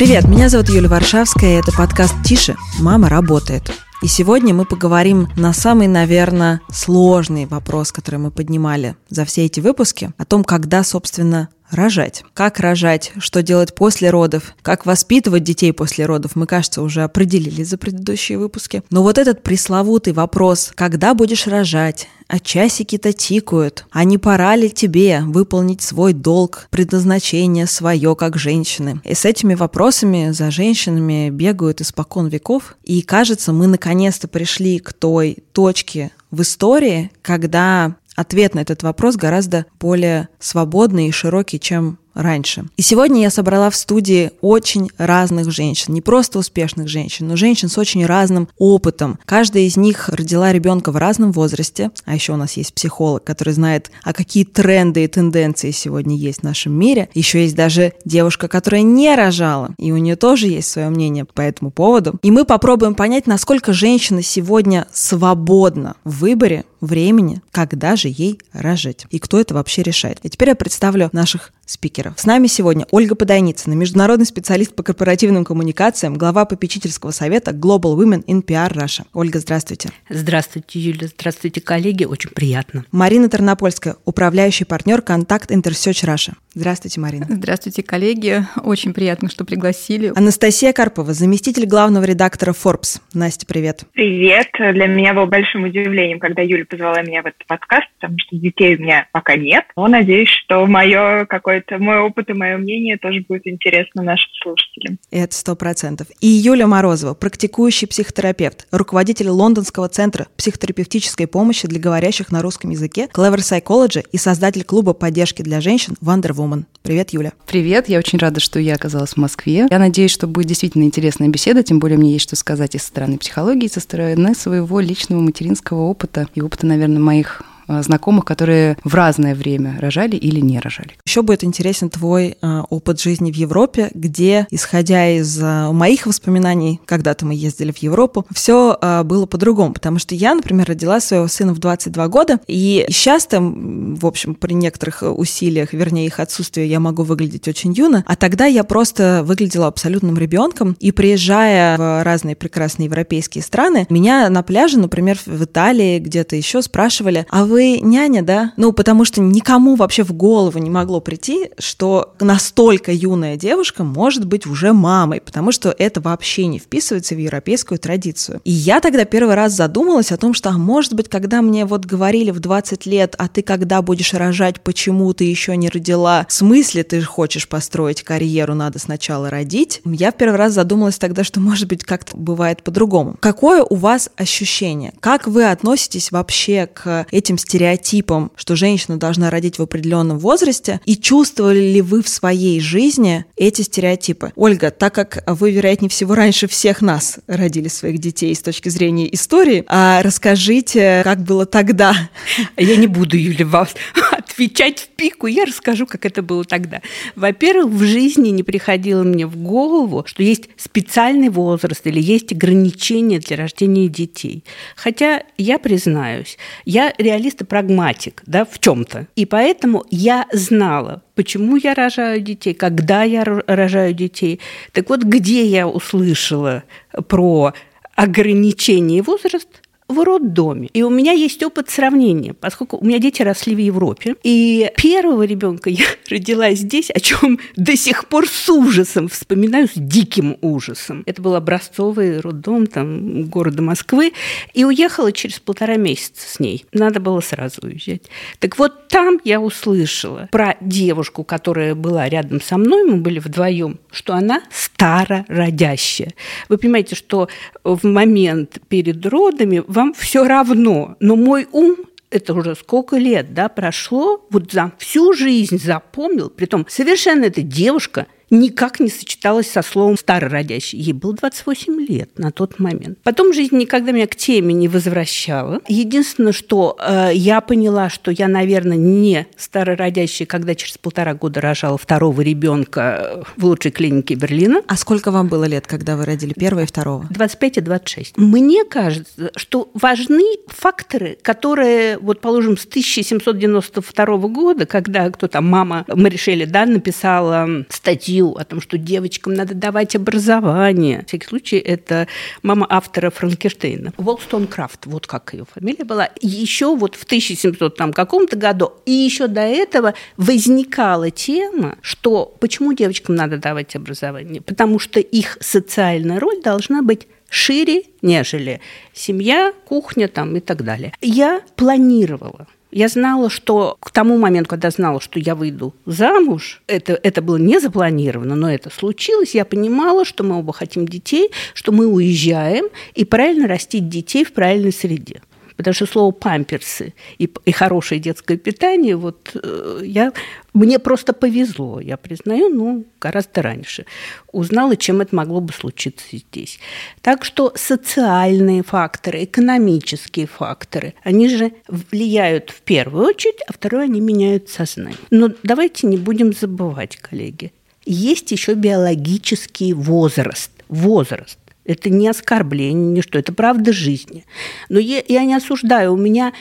Привет, меня зовут Юлия Варшавская, и это подкаст «Тише, мама работает». И сегодня мы поговорим на самый, наверное, сложный вопрос, который мы поднимали за все эти выпуски, о том, когда, собственно, рожать. Как рожать, что делать после родов, как воспитывать детей после родов, мы, кажется, уже определили за предыдущие выпуски. Но вот этот пресловутый вопрос, когда будешь рожать, а часики-то тикают, а не пора ли тебе выполнить свой долг, предназначение свое как женщины? И с этими вопросами за женщинами бегают испокон веков, и кажется, мы наконец-то пришли к той точке в истории, когда ответ на этот вопрос гораздо более свободный и широкий, чем раньше. И сегодня я собрала в студии очень разных женщин, не просто успешных женщин, но женщин с очень разным опытом. Каждая из них родила ребенка в разном возрасте, а еще у нас есть психолог, который знает, а какие тренды и тенденции сегодня есть в нашем мире. Еще есть даже девушка, которая не рожала, и у нее тоже есть свое мнение по этому поводу. И мы попробуем понять, насколько женщина сегодня свободна в выборе времени, когда же ей рожать, и кто это вообще решает. И теперь я представлю наших спикеров. С нами сегодня Ольга Подойницына, международный специалист по корпоративным коммуникациям, глава попечительского совета Global Women in PR Russia. Ольга, здравствуйте. Здравствуйте, Юля. Здравствуйте, коллеги. Очень приятно. Марина Тернопольская, управляющий партнер Контакт Intersearch Russia. Здравствуйте, Марина. Здравствуйте, коллеги. Очень приятно, что пригласили. Анастасия Карпова, заместитель главного редактора Forbes. Настя, привет. Привет. Для меня было большим удивлением, когда Юля позвала меня в этот подкаст, потому что детей у меня пока нет. Но надеюсь, что мое какой-то мой опыт и мое мнение тоже будет интересно нашим слушателям. Это сто процентов. И Юля Морозова, практикующий психотерапевт, руководитель Лондонского центра психотерапевтической помощи для говорящих на русском языке Clever Psychology и создатель клуба поддержки для женщин Wonder Woman. Привет, Юля. Привет, я очень рада, что я оказалась в Москве. Я надеюсь, что будет действительно интересная беседа, тем более мне есть что сказать и со стороны психологии, и со стороны своего личного материнского опыта и опыта, наверное, моих знакомых, которые в разное время рожали или не рожали. Еще будет интересен твой э, опыт жизни в Европе, где, исходя из э, моих воспоминаний, когда-то мы ездили в Европу, все было по-другому, потому что я, например, родила своего сына в 22 года, и часто, в общем, при некоторых усилиях, вернее, их отсутствии, я могу выглядеть очень юно, а тогда я просто выглядела абсолютным ребенком, и приезжая в разные прекрасные европейские страны, меня на пляже, например, в Италии, где-то еще спрашивали, а вы вы няня, да? Ну, потому что никому вообще в голову не могло прийти, что настолько юная девушка может быть уже мамой, потому что это вообще не вписывается в европейскую традицию. И я тогда первый раз задумалась о том, что, а может быть, когда мне вот говорили в 20 лет, а ты когда будешь рожать, почему ты еще не родила, в смысле ты хочешь построить карьеру, надо сначала родить, я в первый раз задумалась тогда, что, может быть, как-то бывает по-другому. Какое у вас ощущение? Как вы относитесь вообще к этим стереотипом, что женщина должна родить в определенном возрасте, и чувствовали ли вы в своей жизни эти стереотипы? Ольга, так как вы, вероятнее всего, раньше всех нас родили своих детей с точки зрения истории, а расскажите, как было тогда? Я не буду, Юля, вас отвечать в пику, я расскажу, как это было тогда. Во-первых, в жизни не приходило мне в голову, что есть специальный возраст или есть ограничения для рождения детей. Хотя я признаюсь, я реалист и прагматик да, в чем-то. И поэтому я знала, почему я рожаю детей, когда я рожаю детей. Так вот, где я услышала про ограничение возраста, в роддоме. И у меня есть опыт сравнения, поскольку у меня дети росли в Европе. И первого ребенка я родила здесь, о чем до сих пор с ужасом вспоминаю, с диким ужасом. Это был образцовый роддом там, города Москвы. И уехала через полтора месяца с ней. Надо было сразу уезжать. Так вот там я услышала про девушку, которая была рядом со мной, мы были вдвоем, что она старородящая. Вы понимаете, что в момент перед родами вам все равно. Но мой ум это уже сколько лет, да, прошло, вот за всю жизнь запомнил, притом совершенно эта девушка – никак не сочеталось со словом «старородящий». Ей было 28 лет на тот момент. Потом жизнь никогда меня к теме не возвращала. Единственное, что э, я поняла, что я, наверное, не старородящая, когда через полтора года рожала второго ребенка в лучшей клинике Берлина. А сколько вам было лет, когда вы родили первого и второго? 25 и 26. Мне кажется, что важны факторы, которые, вот, положим, с 1792 года, когда кто там, мама, мы решили, да, написала статью говорил о том, что девочкам надо давать образование. В всяком случае, это мама автора Франкенштейна. Волстонкрафт, вот как ее фамилия была. Еще вот в 1700 там каком-то году, и еще до этого возникала тема, что почему девочкам надо давать образование? Потому что их социальная роль должна быть шире, нежели семья, кухня там и так далее. Я планировала я знала, что к тому моменту, когда знала, что я выйду замуж, это, это было не запланировано, но это случилось, я понимала, что мы оба хотим детей, что мы уезжаем, и правильно растить детей в правильной среде. Потому что слово памперсы и, и хорошее детское питание, вот э, я, мне просто повезло, я признаю, ну, гораздо раньше узнала, чем это могло бы случиться здесь. Так что социальные факторы, экономические факторы, они же влияют в первую очередь, а второе, они меняют сознание. Но давайте не будем забывать, коллеги, есть еще биологический возраст. Возраст. Это не оскорбление, не что, это правда жизни. Но я, я не осуждаю. У меня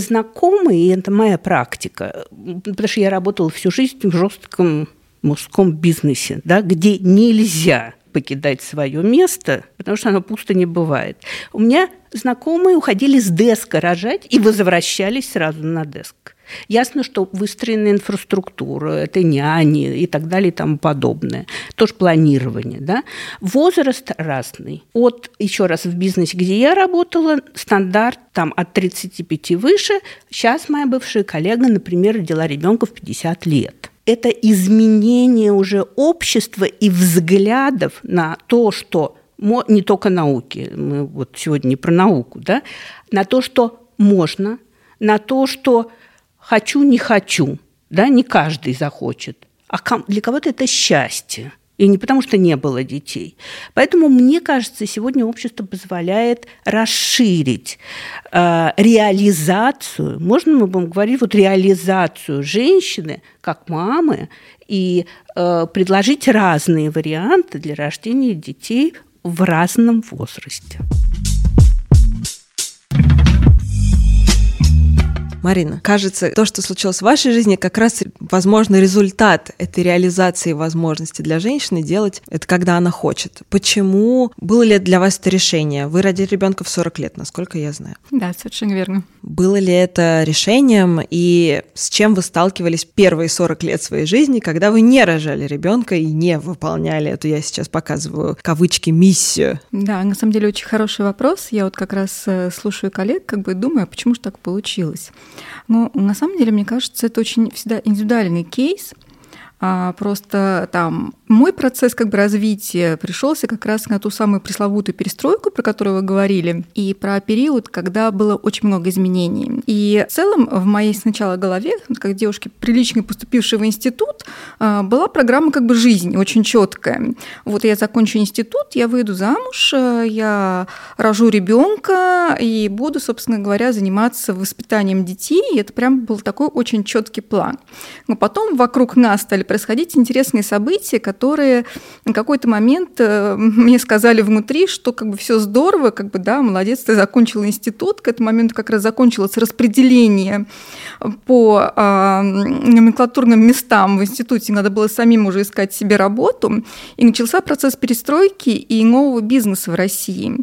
знакомые, и это моя практика, потому что я работала всю жизнь в жестком мужском бизнесе, да, где нельзя покидать свое место, потому что оно пусто не бывает. У меня знакомые уходили с деска рожать и возвращались сразу на деск. Ясно, что выстроена инфраструктура, это няни и так далее и тому подобное. Тоже планирование. Да? Возраст разный. От, еще раз, в бизнесе, где я работала, стандарт там от 35 выше. Сейчас моя бывшая коллега, например, родила ребенка в 50 лет это изменение уже общества и взглядов на то, что не только науки, мы вот сегодня не про науку, да, на то, что можно, на то, что хочу, не хочу, да, не каждый захочет. А для кого-то это счастье. И не потому, что не было детей. Поэтому, мне кажется, сегодня общество позволяет расширить э, реализацию, можно мы будем говорить, вот реализацию женщины как мамы и э, предложить разные варианты для рождения детей в разном возрасте. Марина, кажется, то, что случилось в вашей жизни, как раз, возможно, результат этой реализации возможности для женщины делать это, когда она хочет. Почему? Было ли для вас это решение? Вы родили ребенка в 40 лет, насколько я знаю. Да, совершенно верно. Было ли это решением и с чем вы сталкивались первые 40 лет своей жизни, когда вы не рожали ребенка и не выполняли эту, я сейчас показываю кавычки, миссию? Да, на самом деле очень хороший вопрос. Я вот как раз э, слушаю коллег, как бы думаю, а почему же так получилось. Но на самом деле, мне кажется, это очень всегда индивидуальный кейс. А, просто там мой процесс как бы развития пришелся как раз на ту самую пресловутую перестройку, про которую вы говорили, и про период, когда было очень много изменений. И в целом в моей сначала голове, как девушки, прилично поступившей в институт, а, была программа как бы жизни, очень четкая. Вот я закончу институт, я выйду замуж, а, я рожу ребенка и буду, собственно говоря, заниматься воспитанием детей. И это прям был такой очень четкий план. Но потом вокруг нас стали происходить интересные события, которые на какой-то момент э, мне сказали внутри, что как бы все здорово, как бы да, молодец, ты закончил институт, к этому моменту как раз закончилось распределение по э, номенклатурным местам в институте, надо было самим уже искать себе работу, и начался процесс перестройки и нового бизнеса в России.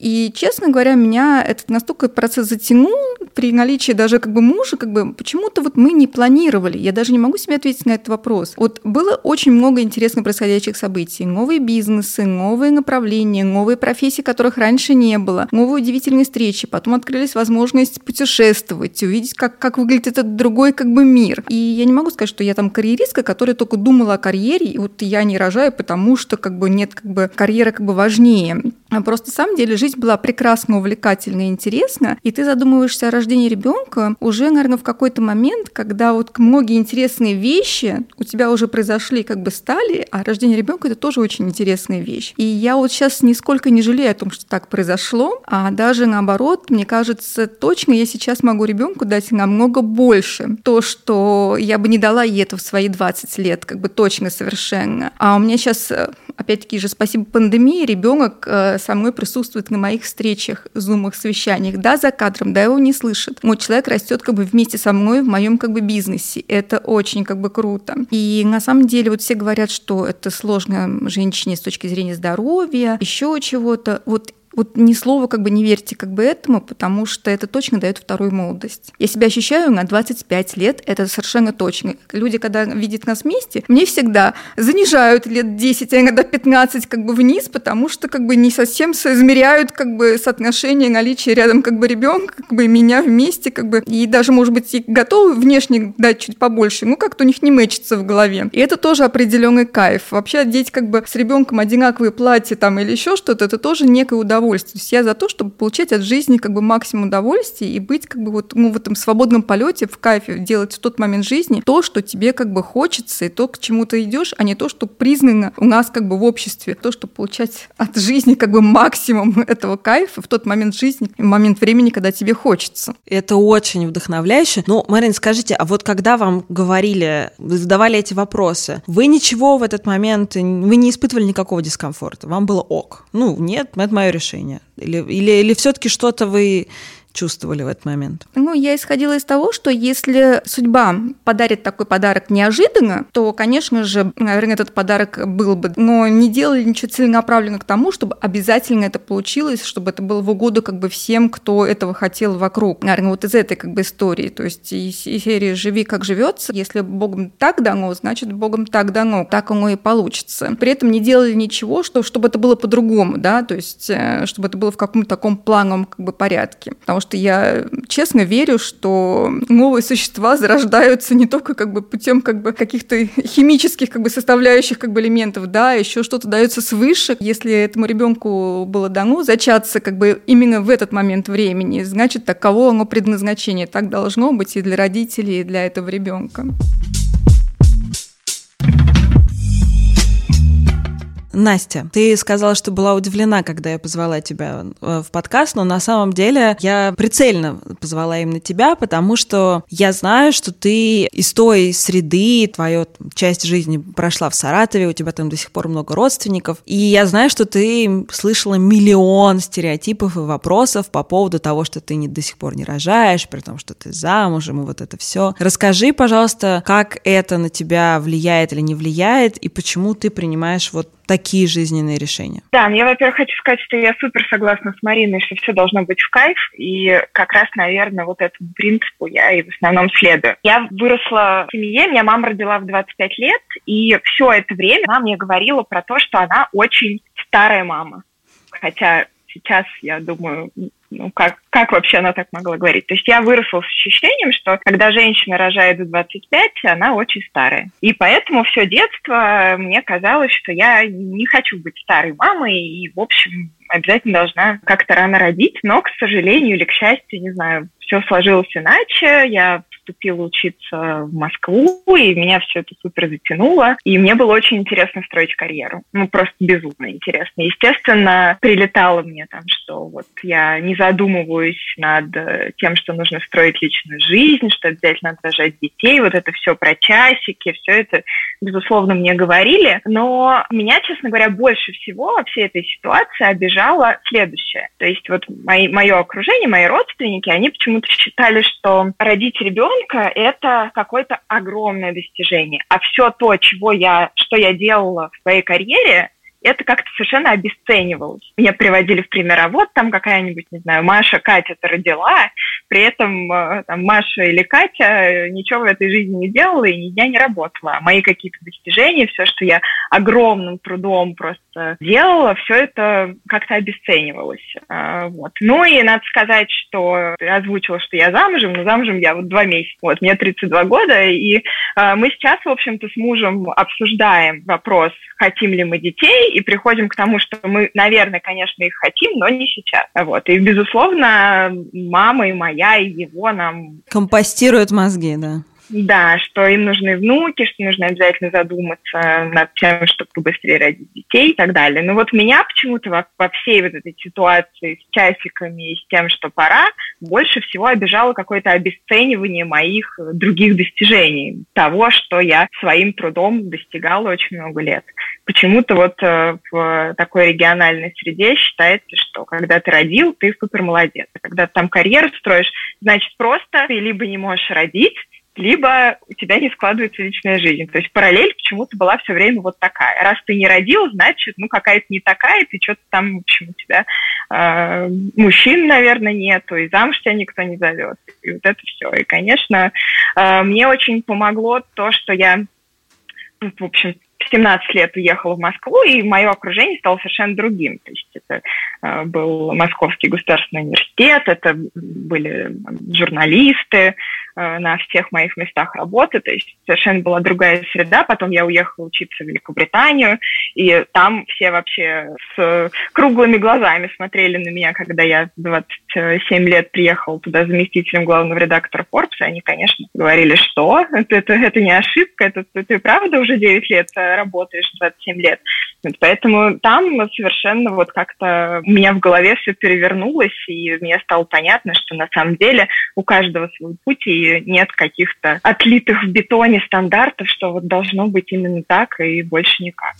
И, честно говоря, меня этот настолько процесс затянул, при наличии даже как бы мужа, как бы почему-то вот мы не планировали. Я даже не могу себе ответить на этот вопрос. Вот было очень много интересных происходящих событий. Новые бизнесы, новые направления, новые профессии, которых раньше не было, новые удивительные встречи. Потом открылись возможность путешествовать, увидеть, как, как выглядит этот другой как бы мир. И я не могу сказать, что я там карьеристка, которая только думала о карьере, и вот я не рожаю, потому что как бы нет как бы карьера как бы важнее. А просто на самом деле жизнь была прекрасно, увлекательна и интересна, и ты задумываешься о рождении ребенка уже, наверное, в какой-то момент, когда вот многие интересные вещи у тебя уже произошли, как бы стали, а рождение ребенка это тоже очень интересная вещь. И я вот сейчас нисколько не жалею о том, что так произошло, а даже наоборот, мне кажется, точно я сейчас могу ребенку дать намного больше. То, что я бы не дала ей это в свои 20 лет, как бы точно совершенно. А у меня сейчас опять-таки же, спасибо пандемии, ребенок э, со мной присутствует на моих встречах, зумах, совещаниях, да, за кадром, да, его не слышит. Мой человек растет как бы вместе со мной в моем как бы бизнесе. Это очень как бы круто. И на самом деле вот все говорят, что это сложно женщине с точки зрения здоровья, еще чего-то. Вот вот ни слова как бы не верьте как бы этому, потому что это точно дает вторую молодость. Я себя ощущаю на 25 лет, это совершенно точно. Люди, когда видят нас вместе, мне всегда занижают лет 10, а иногда 15 как бы вниз, потому что как бы не совсем соизмеряют как бы соотношение наличия рядом как бы ребенка, как бы меня вместе, как бы, и даже, может быть, и готовы внешне дать чуть побольше, ну как-то у них не мэчится в голове. И это тоже определенный кайф. Вообще одеть как бы с ребенком одинаковые платья там или еще что-то, это тоже некое удовольствие удовольствие. То есть я за то, чтобы получать от жизни как бы максимум удовольствия и быть как бы вот ну, в этом свободном полете, в кайфе, делать в тот момент жизни то, что тебе как бы хочется, и то, к чему ты идешь, а не то, что признано у нас как бы в обществе. То, что получать от жизни как бы максимум этого кайфа в тот момент жизни, в момент времени, когда тебе хочется. Это очень вдохновляюще. Ну, Марин, скажите, а вот когда вам говорили, задавали эти вопросы, вы ничего в этот момент, вы не испытывали никакого дискомфорта? Вам было ок? Ну, нет, это мое решение решение? Или, или, или все-таки что-то вы чувствовали в этот момент? Ну, я исходила из того, что если судьба подарит такой подарок неожиданно, то, конечно же, наверное, этот подарок был бы. Но не делали ничего целенаправленно к тому, чтобы обязательно это получилось, чтобы это было в угоду как бы всем, кто этого хотел вокруг. Наверное, вот из этой как бы истории. То есть из, из серии «Живи, как живется». Если Богом так дано, значит, Богом так дано. Так оно и получится. При этом не делали ничего, что, чтобы это было по-другому, да, то есть э, чтобы это было в каком-то таком плановом как бы порядке. Потому что я честно верю, что новые существа зарождаются не только как бы путем как бы каких-то химических как бы составляющих как бы элементов, да, еще что-то дается свыше. Если этому ребенку было дано зачаться как бы именно в этот момент времени, значит, таково оно предназначение. Так должно быть и для родителей, и для этого ребенка. Настя, ты сказала, что была удивлена, когда я позвала тебя э, в подкаст, но на самом деле я прицельно позвала именно тебя, потому что я знаю, что ты из той среды, твоя часть жизни прошла в Саратове, у тебя там до сих пор много родственников, и я знаю, что ты слышала миллион стереотипов и вопросов по поводу того, что ты не, до сих пор не рожаешь, при том, что ты замужем, и вот это все. Расскажи, пожалуйста, как это на тебя влияет или не влияет, и почему ты принимаешь вот такие жизненные решения? Да, я, во-первых, хочу сказать, что я супер согласна с Мариной, что все должно быть в кайф, и как раз, наверное, вот этому принципу я и в основном следую. Я выросла в семье, меня мама родила в 25 лет, и все это время она мне говорила про то, что она очень старая мама. Хотя сейчас, я думаю, ну, как, как вообще она так могла говорить? То есть я выросла с ощущением, что когда женщина рожает в 25, она очень старая. И поэтому все детство мне казалось, что я не хочу быть старой мамой, и, в общем, обязательно должна как-то рано родить. Но, к сожалению или к счастью, не знаю, все сложилось иначе. Я поступила учиться в Москву, и меня все это супер затянуло. И мне было очень интересно строить карьеру. Ну, просто безумно интересно. Естественно, прилетало мне там, что вот я не задумываюсь над э, тем, что нужно строить личную жизнь, что обязательно надо рожать детей, вот это все про часики, все это, безусловно, мне говорили. Но меня, честно говоря, больше всего во всей этой ситуации обижало следующее. То есть вот мои, мое окружение, мои родственники, они почему-то считали, что родить ребенка это какое-то огромное достижение. А все то, чего я, что я делала в своей карьере, это как-то совершенно обесценивалось. Меня приводили в пример, а вот там какая-нибудь, не знаю, Маша, Катя-то родила, при этом э, там, Маша или Катя ничего в этой жизни не делала и ни дня не работала. А мои какие-то достижения, все, что я огромным трудом просто делала, все это как-то обесценивалось. А, вот. Ну и надо сказать, что я озвучила, что я замужем, но замужем я вот два месяца. Вот, мне 32 года, и а, мы сейчас, в общем-то, с мужем обсуждаем вопрос, хотим ли мы детей, и приходим к тому, что мы, наверное, конечно, их хотим, но не сейчас. Вот. И, безусловно, мама и моя, и его нам... Компостируют мозги, да. Да, что им нужны внуки, что нужно обязательно задуматься над тем, чтобы быстрее родить детей и так далее. Но вот меня почему-то во, во всей вот этой ситуации с часиками и с тем, что пора, больше всего обижало какое-то обесценивание моих других достижений, того, что я своим трудом достигала очень много лет. Почему-то вот э, в такой региональной среде считается, что когда ты родил, ты супер молодец. Когда ты там карьеру строишь, значит просто ты либо не можешь родить, либо у тебя не складывается личная жизнь. То есть параллель почему-то была все время вот такая. Раз ты не родил, значит, ну, какая-то не такая, ты что-то там, в общем, у тебя э, мужчин, наверное, нету, и замуж тебя никто не зовет. И вот это все. И, конечно, э, мне очень помогло то, что я, в общем, в 17 лет уехала в Москву, и мое окружение стало совершенно другим. То есть это э, был Московский государственный университет, это были журналисты, на всех моих местах работы, то есть совершенно была другая среда. Потом я уехала учиться в Великобританию, и там все вообще с круглыми глазами смотрели на меня, когда я в 27 лет приехала туда заместителем главного редактора Forbes, и они, конечно, говорили, что это, это, это не ошибка, это ты, ты правда уже 9 лет работаешь, 27 лет. Поэтому там совершенно вот как-то у меня в голове все перевернулось, и мне стало понятно, что на самом деле у каждого свой путь, и нет каких-то отлитых в бетоне стандартов, что вот должно быть именно так и больше никак.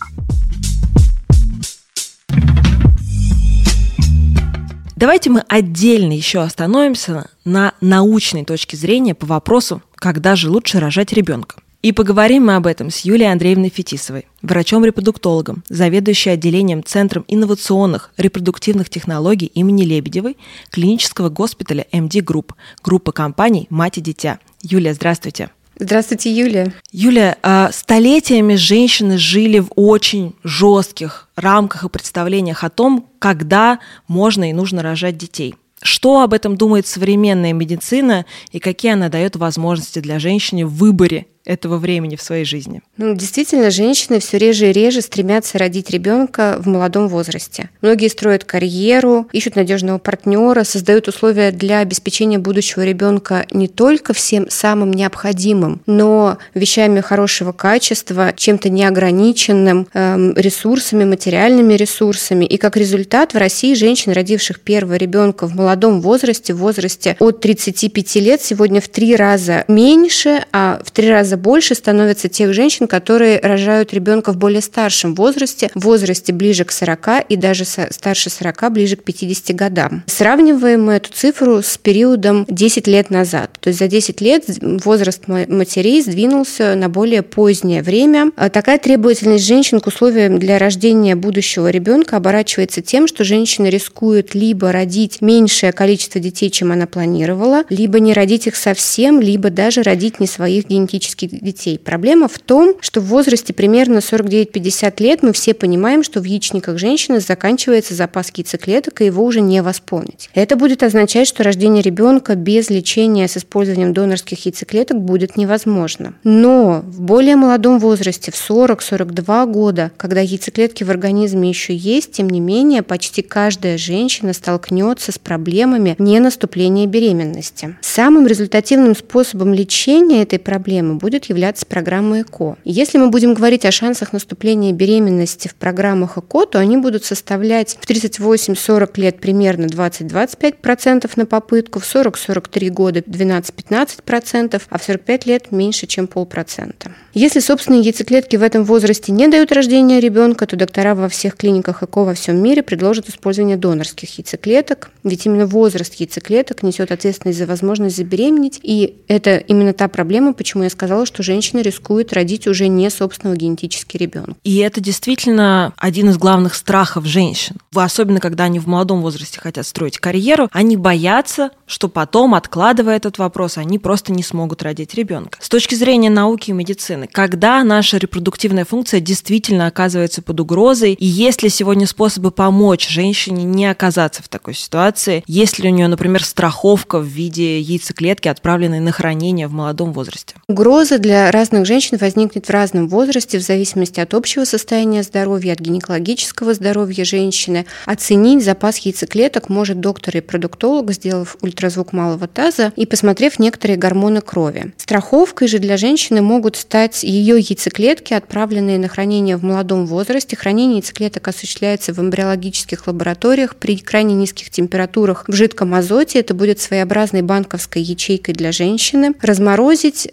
Давайте мы отдельно еще остановимся на научной точке зрения по вопросу, когда же лучше рожать ребенка. И поговорим мы об этом с Юлией Андреевной Фетисовой, врачом-репродуктологом, заведующей отделением Центром инновационных репродуктивных технологий имени Лебедевой клинического госпиталя MD Group, группа компаний «Мать и дитя». Юлия, здравствуйте. Здравствуйте, Юлия. Юлия, а, столетиями женщины жили в очень жестких рамках и представлениях о том, когда можно и нужно рожать детей. Что об этом думает современная медицина и какие она дает возможности для женщины в выборе этого времени в своей жизни? Ну, действительно, женщины все реже и реже стремятся родить ребенка в молодом возрасте. Многие строят карьеру, ищут надежного партнера, создают условия для обеспечения будущего ребенка не только всем самым необходимым, но вещами хорошего качества, чем-то неограниченным, эм, ресурсами, материальными ресурсами. И как результат в России женщин, родивших первого ребенка в молодом возрасте, в возрасте от 35 лет, сегодня в три раза меньше, а в три раза больше становится тех женщин, которые рожают ребенка в более старшем возрасте, в возрасте ближе к 40 и даже старше 40, ближе к 50 годам. Сравниваем мы эту цифру с периодом 10 лет назад. То есть за 10 лет возраст матерей сдвинулся на более позднее время. А такая требовательность женщин к условиям для рождения будущего ребенка оборачивается тем, что женщина рискует либо родить меньшее количество детей, чем она планировала, либо не родить их совсем, либо даже родить не своих генетических биологических детей. Проблема в том, что в возрасте примерно 49-50 лет мы все понимаем, что в яичниках женщины заканчивается запас яйцеклеток, и его уже не восполнить. Это будет означать, что рождение ребенка без лечения с использованием донорских яйцеклеток будет невозможно. Но в более молодом возрасте, в 40-42 года, когда яйцеклетки в организме еще есть, тем не менее, почти каждая женщина столкнется с проблемами не наступления беременности. Самым результативным способом лечения этой проблемы будет являться программа ЭКО. если мы будем говорить о шансах наступления беременности в программах ЭКО, то они будут составлять в 38-40 лет примерно 20-25% на попытку, в 40-43 года 12-15%, а в 45 лет меньше, чем полпроцента. Если собственные яйцеклетки в этом возрасте не дают рождения ребенка, то доктора во всех клиниках ЭКО во всем мире предложат использование донорских яйцеклеток, ведь именно возраст яйцеклеток несет ответственность за возможность забеременеть, и это именно та проблема, почему я сказала, сказала, что женщина рискует родить уже не собственного генетический ребенок. И это действительно один из главных страхов женщин. Особенно, когда они в молодом возрасте хотят строить карьеру, они боятся, что потом, откладывая этот вопрос, они просто не смогут родить ребенка. С точки зрения науки и медицины, когда наша репродуктивная функция действительно оказывается под угрозой, и есть ли сегодня способы помочь женщине не оказаться в такой ситуации, есть ли у нее, например, страховка в виде яйцеклетки, отправленной на хранение в молодом возрасте? Угроза Менопауза для разных женщин возникнет в разном возрасте в зависимости от общего состояния здоровья, от гинекологического здоровья женщины. Оценить запас яйцеклеток может доктор и продуктолог, сделав ультразвук малого таза и посмотрев некоторые гормоны крови. Страховкой же для женщины могут стать ее яйцеклетки, отправленные на хранение в молодом возрасте. Хранение яйцеклеток осуществляется в эмбриологических лабораториях при крайне низких температурах в жидком азоте. Это будет своеобразной банковской ячейкой для женщины. Разморозить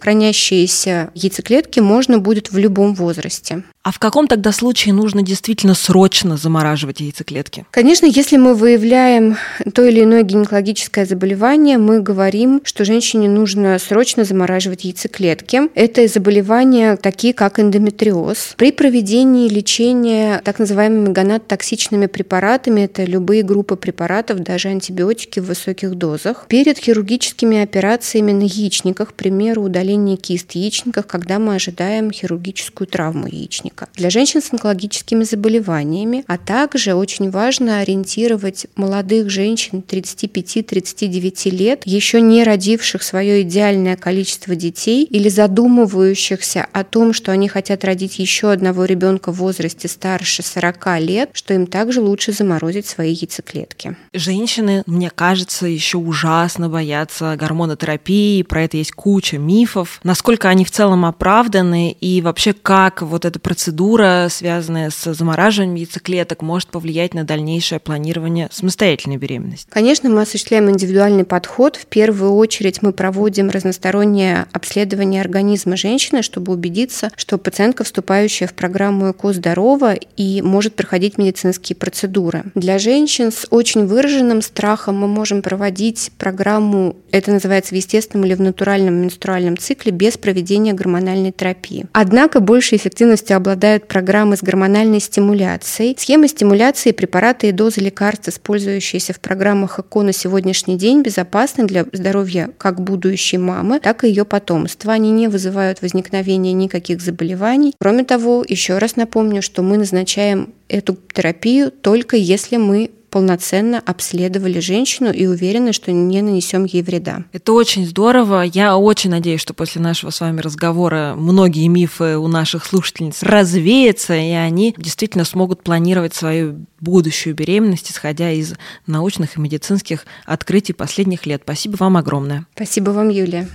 хранящиеся яйцеклетки можно будет в любом возрасте. А в каком тогда случае нужно действительно срочно замораживать яйцеклетки? Конечно, если мы выявляем то или иное гинекологическое заболевание, мы говорим, что женщине нужно срочно замораживать яйцеклетки. Это заболевания такие, как эндометриоз. При проведении лечения так называемыми гонадотоксичными препаратами, это любые группы препаратов, даже антибиотики в высоких дозах, перед хирургическими операциями на яичниках, к примеру, удаление кист яичниках, когда мы ожидаем хирургическую травму яичника кишечника. Для женщин с онкологическими заболеваниями, а также очень важно ориентировать молодых женщин 35-39 лет, еще не родивших свое идеальное количество детей или задумывающихся о том, что они хотят родить еще одного ребенка в возрасте старше 40 лет, что им также лучше заморозить свои яйцеклетки. Женщины, мне кажется, еще ужасно боятся гормонотерапии, про это есть куча мифов. Насколько они в целом оправданы и вообще как вот эта процедура процедура, связанная с замораживанием яйцеклеток, может повлиять на дальнейшее планирование самостоятельной беременности? Конечно, мы осуществляем индивидуальный подход. В первую очередь мы проводим разностороннее обследование организма женщины, чтобы убедиться, что пациентка, вступающая в программу ЭКО здорова и может проходить медицинские процедуры. Для женщин с очень выраженным страхом мы можем проводить программу, это называется в естественном или в натуральном менструальном цикле, без проведения гормональной терапии. Однако большей эффективностью обладает обладают программы с гормональной стимуляцией. Схемы стимуляции, препараты и дозы лекарств, использующиеся в программах ЭКО на сегодняшний день, безопасны для здоровья как будущей мамы, так и ее потомства. Они не вызывают возникновения никаких заболеваний. Кроме того, еще раз напомню, что мы назначаем эту терапию только если мы полноценно обследовали женщину и уверены, что не нанесем ей вреда. Это очень здорово. Я очень надеюсь, что после нашего с вами разговора многие мифы у наших слушательниц развеются, и они действительно смогут планировать свою будущую беременность, исходя из научных и медицинских открытий последних лет. Спасибо вам огромное. Спасибо вам, Юлия.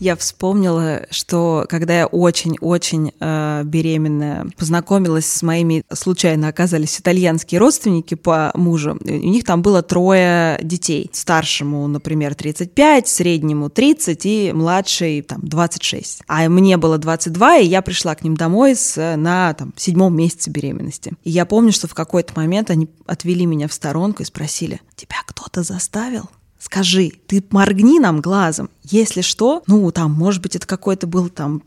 Я вспомнила, что когда я очень-очень э, беременная познакомилась с моими, случайно оказались итальянские родственники по мужу, у них там было трое детей. Старшему, например, 35, среднему 30 и младшей там 26. А мне было 22, и я пришла к ним домой с, на там, седьмом месяце беременности. И я помню, что в какой-то момент они отвели меня в сторонку и спросили, тебя кто-то заставил? Скажи, ты моргни нам глазом. Если что, ну, там, может быть, это какое-то было там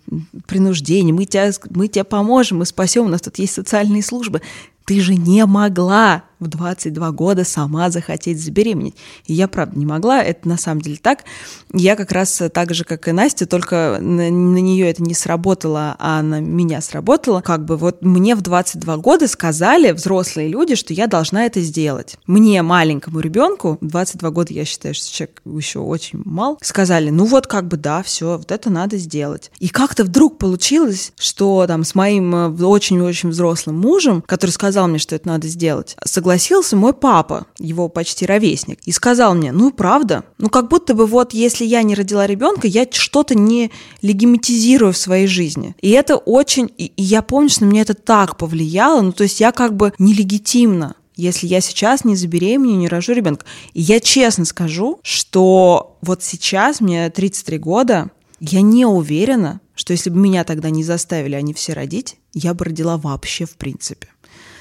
принуждение, мы тебе, мы тебе поможем, мы спасем, у нас тут есть социальные службы. Ты же не могла в 22 года сама захотеть забеременеть. И я, правда, не могла, это на самом деле так. Я как раз так же, как и Настя, только на, на нее это не сработало, а на меня сработало. Как бы вот мне в 22 года сказали взрослые люди, что я должна это сделать. Мне, маленькому ребенку, 22 года, я считаю, что человек еще очень мал, сказали, ну вот как бы да, все, вот это надо сделать. И как-то вдруг получилось, что там с моим э, очень-очень взрослым мужем, который сказал мне, что это надо сделать, согласился согласился мой папа, его почти ровесник, и сказал мне, ну правда, ну как будто бы вот если я не родила ребенка, я что-то не легиматизирую в своей жизни. И это очень, и, и я помню, что на меня это так повлияло, ну то есть я как бы нелегитимна если я сейчас не забеременею, не рожу ребенка. И я честно скажу, что вот сейчас мне 33 года, я не уверена, что если бы меня тогда не заставили они все родить, я бы родила вообще в принципе.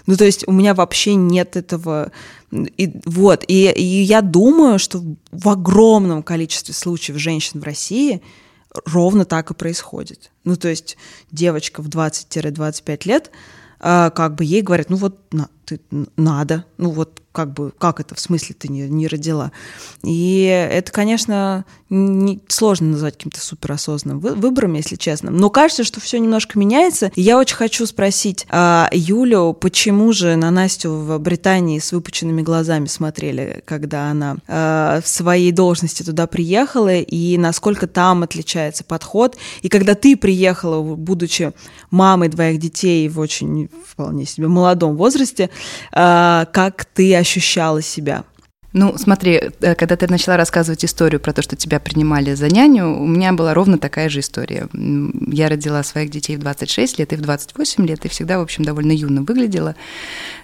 Ну, то есть у меня вообще нет этого... И, вот, и, и я думаю, что в огромном количестве случаев женщин в России ровно так и происходит. Ну, то есть девочка в 20-25 лет, э, как бы ей говорят, ну вот на, ты, надо, ну вот как бы, как это, в смысле ты не, не родила? И это, конечно, не, сложно назвать каким-то суперосознанным выбором, если честно. Но кажется, что все немножко меняется. И я очень хочу спросить а, Юлю, почему же на Настю в Британии с выпученными глазами смотрели, когда она а, в своей должности туда приехала, и насколько там отличается подход. И когда ты приехала, будучи мамой двоих детей в очень вполне себе молодом возрасте, а, как ты ощущала себя? Ну, смотри, э, когда ты начала рассказывать историю про то, что тебя принимали за няню, у меня была ровно такая же история. Я родила своих детей в 26 лет и в 28 лет, и всегда, в общем, довольно юно выглядела.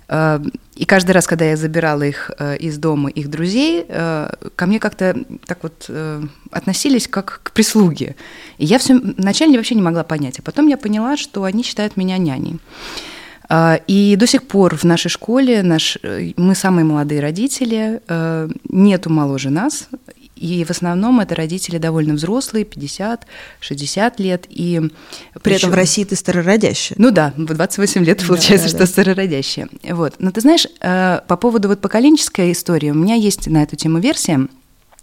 Э, и каждый раз, когда я забирала их э, из дома, их друзей, ко мне как-то так вот относились как к прислуге. И я все вначале вообще не могла понять, а потом я поняла, что они считают меня няней. А, и до сих пор в нашей школе наш, э, мы самые молодые родители, э, нету моложе нас, и в основном это родители довольно взрослые, 50-60 лет. И При причем... этом в России ты старородящая. Ну да, в 28 лет получается, да, да, что да. старородящая. Вот. Но ты знаешь, э, по поводу вот поколенческой истории, у меня есть на эту тему версия.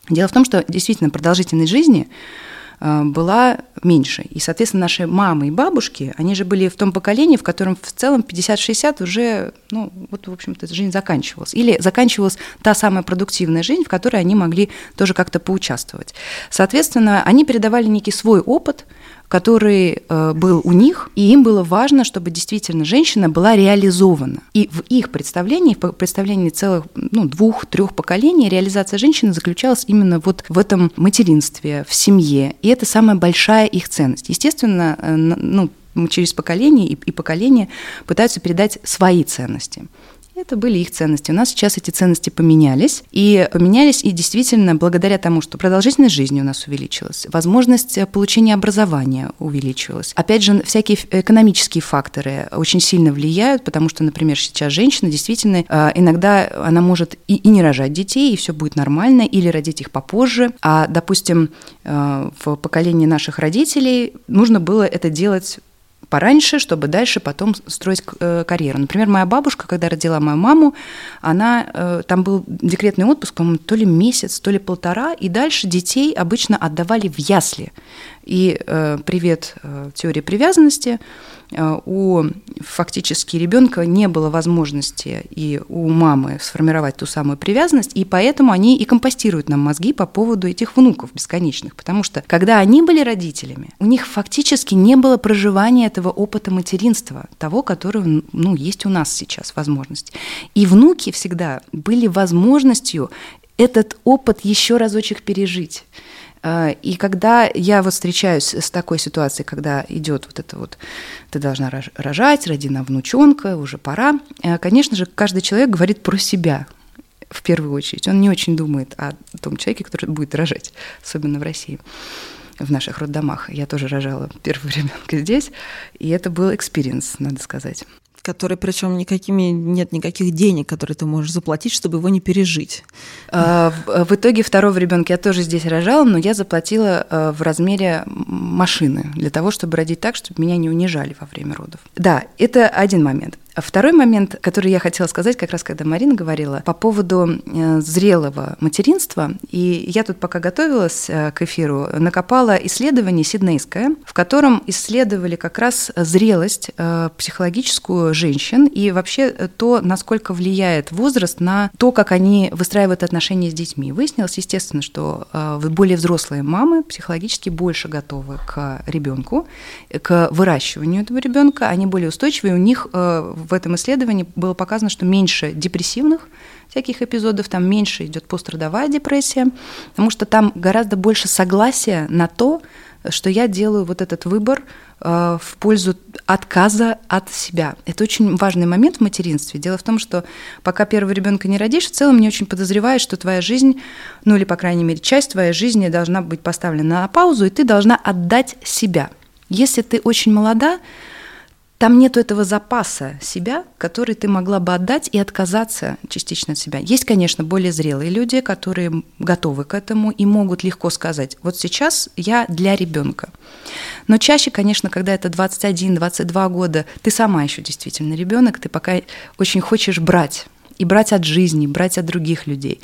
Дело в том, что действительно продолжительность жизни была меньше. И, соответственно, наши мамы и бабушки, они же были в том поколении, в котором в целом 50-60 уже, ну, вот, в общем-то, жизнь заканчивалась. Или заканчивалась та самая продуктивная жизнь, в которой они могли тоже как-то поучаствовать. Соответственно, они передавали некий свой опыт – который э, был у них, и им было важно, чтобы действительно женщина была реализована. И в их представлении, в представлении целых ну, двух-трех поколений, реализация женщины заключалась именно вот в этом материнстве, в семье. И это самая большая их ценность. Естественно, э, ну, через поколение и, и поколение пытаются передать свои ценности. Это были их ценности. У нас сейчас эти ценности поменялись. И поменялись и действительно благодаря тому, что продолжительность жизни у нас увеличилась, возможность э, получения образования увеличилась. Опять же, всякие экономические факторы очень сильно влияют, потому что, например, сейчас женщина действительно э, иногда она может и, и не рожать детей, и все будет нормально, или родить их попозже. А, допустим, э, в поколении наших родителей нужно было это делать пораньше, чтобы дальше потом строить э, карьеру. Например, моя бабушка, когда родила мою маму, она, э, там был декретный отпуск, по-моему, то ли месяц, то ли полтора, и дальше детей обычно отдавали в ясли. И э, привет теории привязанности – у фактически ребенка не было возможности и у мамы сформировать ту самую привязанность, и поэтому они и компостируют нам мозги по поводу этих внуков бесконечных. Потому что когда они были родителями, у них фактически не было проживания этого опыта материнства, того, который ну, есть у нас сейчас возможность. И внуки всегда были возможностью этот опыт еще разочек пережить. А, и когда я вот встречаюсь с такой ситуацией, когда идет вот это вот, ты должна рожать, роди на внученка, уже пора, а, конечно же, каждый человек говорит про себя в первую очередь. Он не очень думает о том человеке, который будет рожать, особенно в России в наших роддомах. Я тоже рожала первого ребенка здесь, и это был experience, надо сказать который причем никакими нет никаких денег, которые ты можешь заплатить, чтобы его не пережить. А, в итоге второго ребенка я тоже здесь рожала, но я заплатила а, в размере машины для того, чтобы родить так, чтобы меня не унижали во время родов. Да, это один момент. А второй момент, который я хотела сказать, как раз когда Марина говорила, по поводу э, зрелого материнства, и я тут пока готовилась э, к эфиру, накопала исследование сиднейское, в котором исследовали как раз зрелость э, психологическую женщин и вообще то, насколько влияет возраст на то, как они выстраивают отношения с детьми. Выяснилось, естественно, что более взрослые мамы психологически больше готовы к ребенку, к выращиванию этого ребенка, они более устойчивые, у них в этом исследовании было показано, что меньше депрессивных всяких эпизодов, там меньше идет пострадовая депрессия, потому что там гораздо больше согласия на то, что я делаю вот этот выбор э, в пользу отказа от себя. Это очень важный момент в материнстве. Дело в том, что пока первого ребенка не родишь, в целом не очень подозреваешь, что твоя жизнь, ну или, по крайней мере, часть твоей жизни должна быть поставлена на паузу, и ты должна отдать себя. Если ты очень молода, там нету этого запаса себя, который ты могла бы отдать и отказаться частично от себя. Есть, конечно, более зрелые люди, которые готовы к этому и могут легко сказать, вот сейчас я для ребенка. Но чаще, конечно, когда это 21-22 года, ты сама еще действительно ребенок, ты пока очень хочешь брать и брать от жизни, брать от других людей.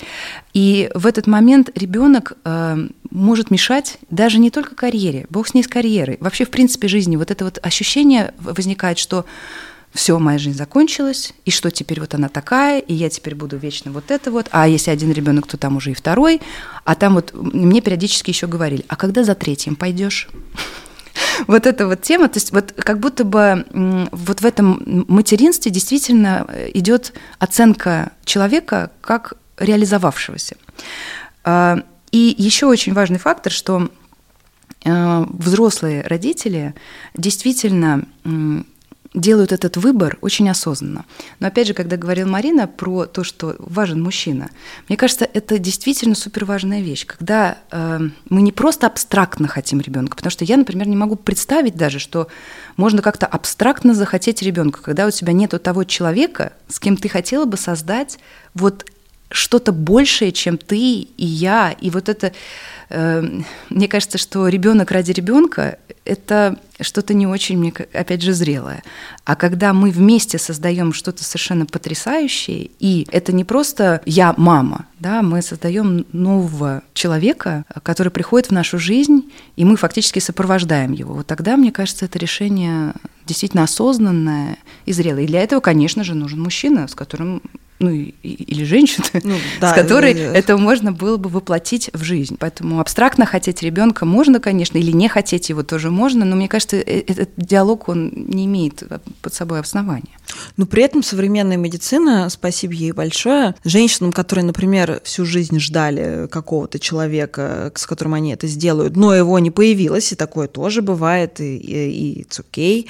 И в этот момент ребенок э, может мешать даже не только карьере, бог с ней с карьерой, вообще в принципе жизни. Вот это вот ощущение возникает, что все, моя жизнь закончилась, и что теперь вот она такая, и я теперь буду вечно вот это вот, а если один ребенок, то там уже и второй, а там вот мне периодически еще говорили, а когда за третьим пойдешь? Вот эта вот тема, то есть вот как будто бы вот в этом материнстве действительно э, идет оценка человека как реализовавшегося. А, и еще очень важный фактор, что э, взрослые родители действительно делают этот выбор очень осознанно. Но опять же, когда говорила Марина про то, что важен мужчина, мне кажется, это действительно супер важная вещь, когда э, мы не просто абстрактно хотим ребенка, потому что я, например, не могу представить даже, что можно как-то абстрактно захотеть ребенка, когда у тебя нет того человека, с кем ты хотела бы создать вот что-то большее, чем ты и я, и вот это Эм, мне кажется, что ребенок ради ребенка это что-то не очень, мне, опять же, зрелое. А когда мы вместе создаем что-то совершенно потрясающее, и это не просто я мама, да, мы создаем нового человека, который приходит в нашу жизнь, и мы фактически сопровождаем его. Вот тогда, мне кажется, это решение действительно осознанное и зрелое. И для этого, конечно же, нужен мужчина, с которым ну или женщина, ну, да, с которой да, это можно было бы воплотить в жизнь. Поэтому абстрактно хотеть ребенка можно, конечно, или не хотеть его тоже можно, но мне кажется, э, этот диалог он не имеет под собой основания. Но при этом современная медицина, спасибо ей большое, женщинам, которые, например, всю жизнь ждали какого-то человека, с которым они это сделают, но его не появилось, и такое тоже бывает, и, и, и it's okay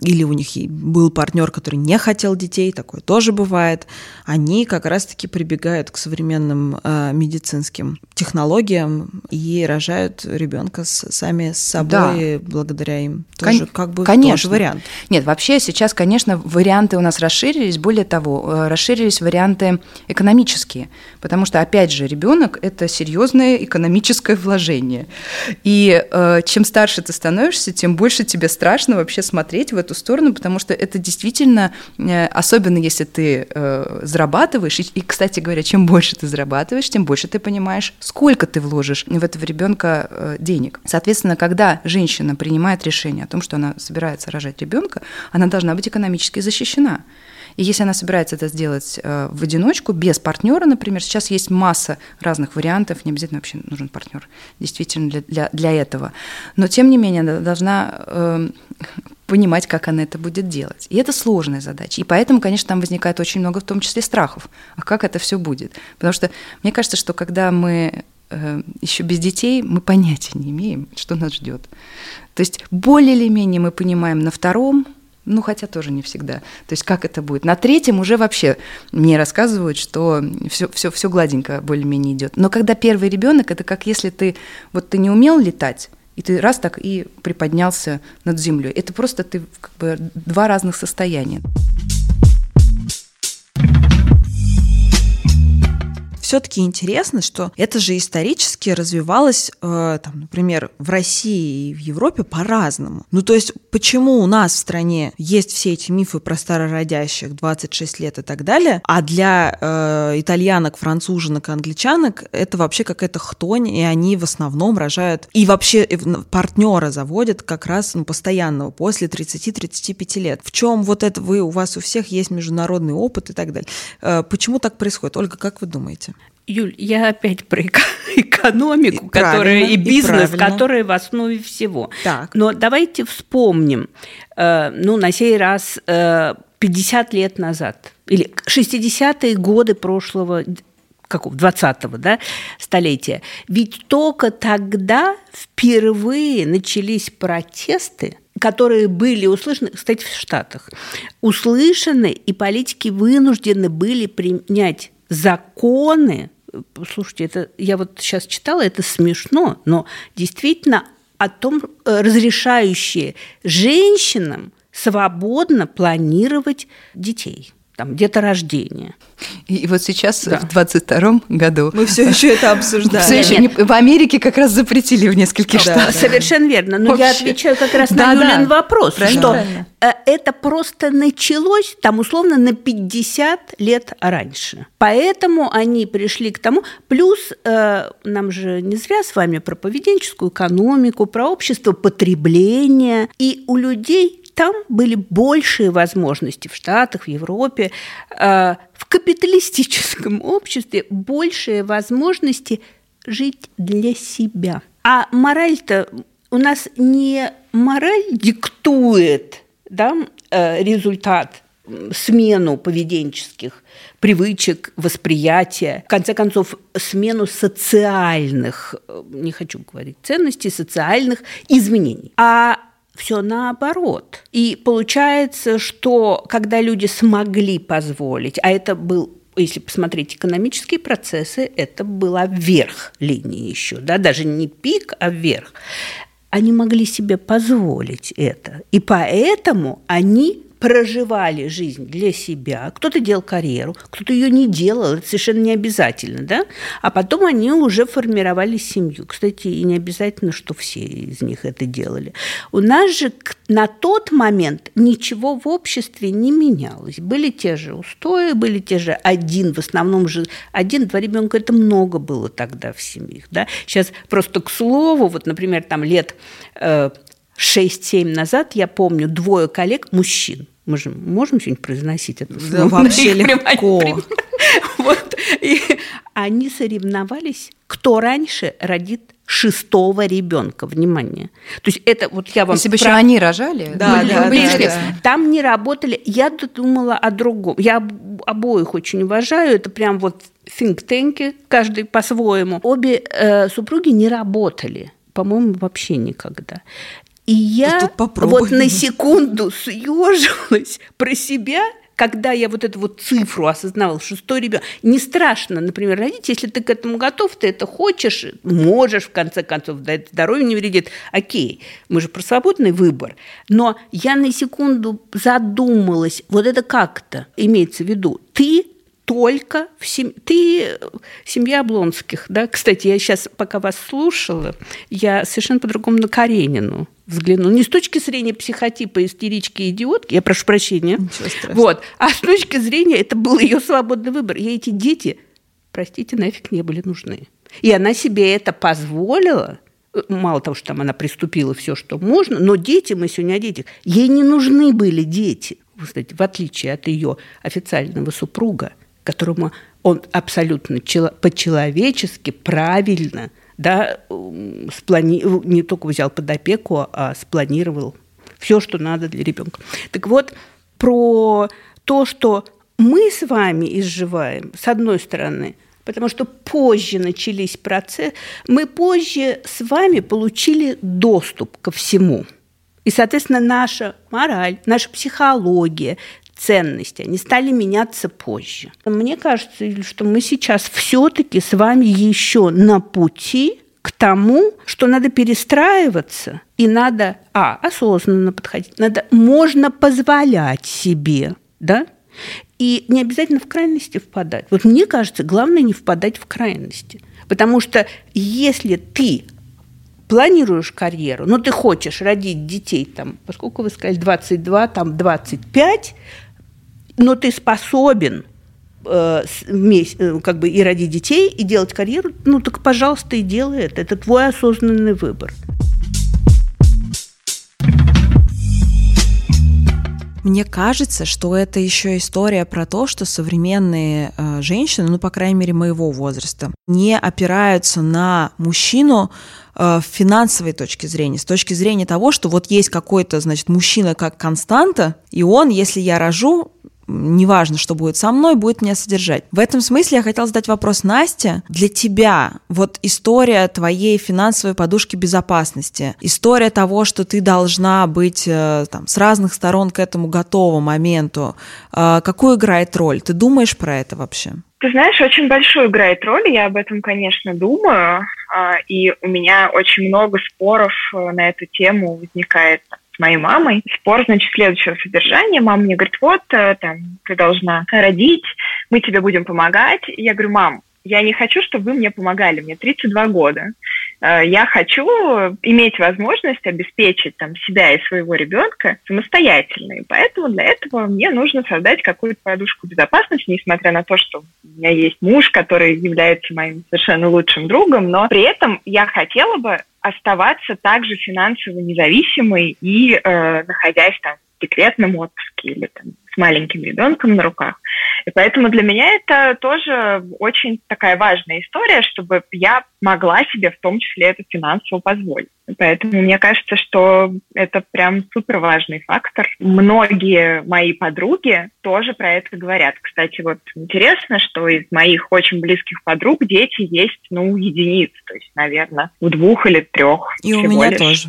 или у них был партнер, который не хотел детей, такое тоже бывает, они как раз-таки прибегают к современным э, медицинским технологиям и рожают ребенка с, сами с собой да. благодаря им. Тоже Кон- как бы конечно. тоже вариант. Нет, вообще сейчас, конечно, варианты у нас расширились. Более того, э, расширились варианты экономические, потому что, опять же, ребенок это серьезное экономическое вложение. И э, чем старше ты становишься, тем больше тебе страшно вообще смотреть в эту сторону, потому что это действительно, э, особенно если ты э, зарабатываешь, и, кстати говоря, чем больше ты зарабатываешь, тем больше ты понимаешь, сколько ты вложишь в этого ребенка э, денег. Соответственно, когда женщина принимает решение о том, что она собирается рожать ребенка, она должна быть экономически защищена. И если она собирается это сделать в одиночку, без партнера, например, сейчас есть масса разных вариантов, не обязательно вообще нужен партнер действительно для, для, для этого. Но тем не менее, она должна э, понимать, как она это будет делать. И это сложная задача. И поэтому, конечно, там возникает очень много, в том числе, страхов. А как это все будет? Потому что мне кажется, что когда мы э, еще без детей, мы понятия не имеем, что нас ждет. То есть более или менее мы понимаем на втором, ну, хотя тоже не всегда. То есть как это будет? На третьем уже вообще мне рассказывают, что все, все, все гладенько более-менее идет. Но когда первый ребенок, это как если ты вот ты не умел летать, и ты раз так и приподнялся над землей. Это просто ты как бы два разных состояния. Все-таки интересно, что это же исторически развивалось, э, там, например, в России и в Европе по-разному. Ну, то есть, почему у нас в стране есть все эти мифы про старородящих, 26 лет и так далее, а для э, итальянок, француженок, англичанок это вообще какая-то хтонь, и они в основном рожают, и вообще партнера заводят как раз ну, постоянного после 30-35 лет. В чем вот это вы, у вас у всех есть международный опыт и так далее. Э, почему так происходит? Ольга, как вы думаете? Юль, я опять про экономику, и которая и бизнес, и который в основе всего. Так. Но давайте вспомним, э, ну, на сей раз э, 50 лет назад или 60-е годы прошлого какого, 20-го да, столетия. Ведь только тогда впервые начались протесты, которые были услышаны, кстати, в Штатах, услышаны, и политики вынуждены были принять законы, слушайте, это я вот сейчас читала, это смешно, но действительно о том, э, разрешающие женщинам свободно планировать детей. Там где-то рождения. И вот сейчас, да. в 22 году... Мы все еще это обсуждаем. Все еще не, в Америке как раз запретили в нескольких да, штатах. Совершенно верно. Но Вообще. я отвечаю как раз да, на Юлин да. вопрос, правильно, что правильно. Э, это просто началось там условно на 50 лет раньше. Поэтому они пришли к тому. Плюс э, нам же не зря с вами про поведенческую экономику, про общество потребления. И у людей там были большие возможности в Штатах, в Европе, э, в капиталистическом обществе большие возможности жить для себя. А мораль-то у нас не мораль диктует да, э, результат смену поведенческих привычек, восприятия, в конце концов, смену социальных, э, не хочу говорить ценностей, социальных изменений. А все наоборот. И получается, что когда люди смогли позволить, а это был если посмотреть экономические процессы, это была вверх линии еще, да, даже не пик, а вверх. Они могли себе позволить это. И поэтому они проживали жизнь для себя, кто-то делал карьеру, кто-то ее не делал, это совершенно не обязательно, да, а потом они уже формировали семью. Кстати, и не обязательно, что все из них это делали. У нас же на тот момент ничего в обществе не менялось. Были те же устои, были те же один, в основном же один-два ребенка, это много было тогда в семьях, да. Сейчас просто к слову, вот, например, там лет э, 6-7 назад, я помню, двое коллег, мужчин, мы же можем что-нибудь произносить это Да, вообще легко. Вот. И они соревновались, кто раньше родит шестого ребенка. Внимание. То есть это вот я вам... Если бы про... еще они рожали. Да, да, да, да. Там не работали. Я думала о другом. Я обоих очень уважаю. Это прям вот think tank, каждый по-своему. Обе э, супруги не работали по-моему, вообще никогда. И я вот на секунду съежилась про себя, когда я вот эту вот цифру осознавала, шестой ребенок, не страшно, например, родить, если ты к этому готов, ты это хочешь, можешь, в конце концов, да, это здоровью не вредит, окей, мы же про свободный выбор. Но я на секунду задумалась, вот это как-то имеется в виду, ты только в семье. Ты семья Облонских, да? Кстати, я сейчас, пока вас слушала, я совершенно по-другому на Каренину взглянула. Не с точки зрения психотипа истерички идиотки, я прошу прощения. Вот. А с точки зрения, это был ее свободный выбор. И эти дети, простите, нафиг не были нужны. И она себе это позволила, мало того, что там она приступила все, что можно, но дети, мы сегодня о детях, ей не нужны были дети. Кстати, в отличие от ее официального супруга – которому он абсолютно по-человечески правильно да, сплани... не только взял под опеку, а спланировал все, что надо для ребенка. Так вот, про то, что мы с вами изживаем, с одной стороны, потому что позже начались процессы, мы позже с вами получили доступ ко всему. И, соответственно, наша мораль, наша психология, ценности, они стали меняться позже. Мне кажется, что мы сейчас все-таки с вами еще на пути к тому, что надо перестраиваться и надо, а, осознанно подходить, надо, можно позволять себе, да, и не обязательно в крайности впадать. Вот мне кажется, главное не впадать в крайности. Потому что если ты планируешь карьеру, но ты хочешь родить детей, там, поскольку вы сказали 22, там 25, но ты способен э, э, как бы и родить детей, и делать карьеру, ну так, пожалуйста, и делай это. Это твой осознанный выбор. Мне кажется, что это еще история про то, что современные э, женщины, ну, по крайней мере, моего возраста, не опираются на мужчину э, в финансовой точке зрения, с точки зрения того, что вот есть какой-то, значит, мужчина как константа, и он, если я рожу, неважно, что будет со мной, будет меня содержать. В этом смысле я хотела задать вопрос Насте. Для тебя вот история твоей финансовой подушки безопасности, история того, что ты должна быть э, там, с разных сторон к этому готова моменту, э, какую играет роль? Ты думаешь про это вообще? Ты знаешь, очень большую играет роль, я об этом, конечно, думаю, а, и у меня очень много споров э, на эту тему возникает с моей мамой. Спор, значит, следующего содержания. Мама мне говорит, вот, э, там, ты должна родить, мы тебе будем помогать. Я говорю, мам, я не хочу, чтобы вы мне помогали, мне 32 года. Э, я хочу иметь возможность обеспечить там, себя и своего ребенка самостоятельно. И поэтому для этого мне нужно создать какую-то подушку безопасности, несмотря на то, что у меня есть муж, который является моим совершенно лучшим другом, но при этом я хотела бы оставаться также финансово независимой и э, находясь там в декретном отпуске или там, с маленьким ребенком на руках. И поэтому для меня это тоже очень такая важная история, чтобы я могла себе в том числе это финансово позволить. Поэтому мне кажется, что это прям супер важный фактор. Многие мои подруги тоже про это говорят. Кстати, вот интересно, что из моих очень близких подруг дети есть, ну, единиц, то есть, наверное, у двух или трех. И у меня лишь. тоже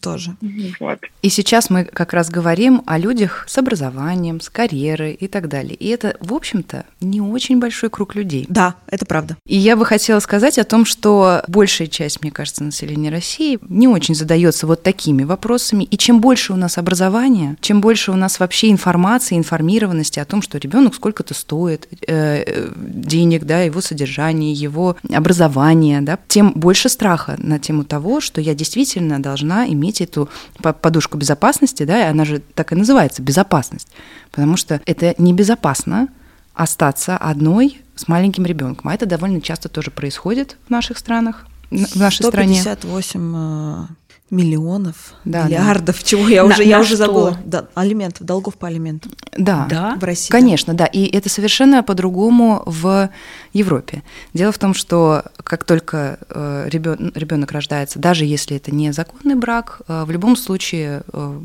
тоже. Вот. И сейчас мы как раз говорим о людях с образованием, с карьерой и так далее. И это, в общем-то, не очень большой круг людей. Да, это правда. И я бы хотела сказать о том, что большая часть, мне кажется, населения России не очень задается вот такими вопросами. И чем больше у нас образования, чем больше у нас вообще информации, информированности о том, что ребенок сколько-то стоит, э, э, денег, да, его содержание, его образование, да, тем больше страха на тему того, что я действительно должна иметь эту подушку безопасности, да, и она же так и называется безопасность, потому что это небезопасно остаться одной с маленьким ребенком, а это довольно часто тоже происходит в наших странах, в нашей 158 стране миллионов, да, миллиардов, да. чего я уже, на, я на уже забыла. Да, алиментов, долгов по алиментам. Да, да, в России. Конечно, да. И это совершенно по-другому в Европе. Дело в том, что как только э, ребенок рождается, даже если это не законный брак, э, в любом случае э,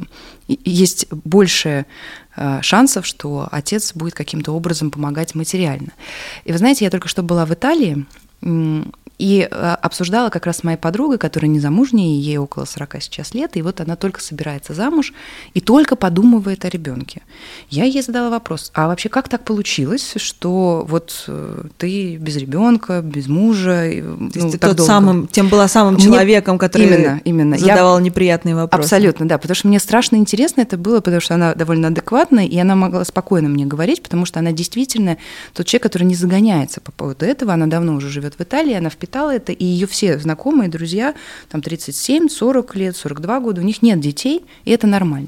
есть больше шансов, что отец будет каким-то образом помогать материально. И вы знаете, я только что была в Италии, и э, обсуждала как раз с моей подругой, которая не замужняя, ей около 40 сейчас лет, и вот она только собирается замуж и только подумывает о ребенке. Я ей задала вопрос, а вообще как так получилось, что вот э, ты без ребенка, без мужа, ну, То есть ты тот долго? самым, тем была самым человеком, который именно, именно. задавал я... неприятные вопросы. Абсолютно, да, потому что мне страшно интересно это было, потому что она довольно адекватная, и она могла спокойно мне говорить, потому что она действительно тот человек, который не загоняется по поводу этого, она давно уже живет в Италии, она в впитала это, и ее все знакомые, друзья, там 37, 40 лет, 42 года, у них нет детей, и это нормально.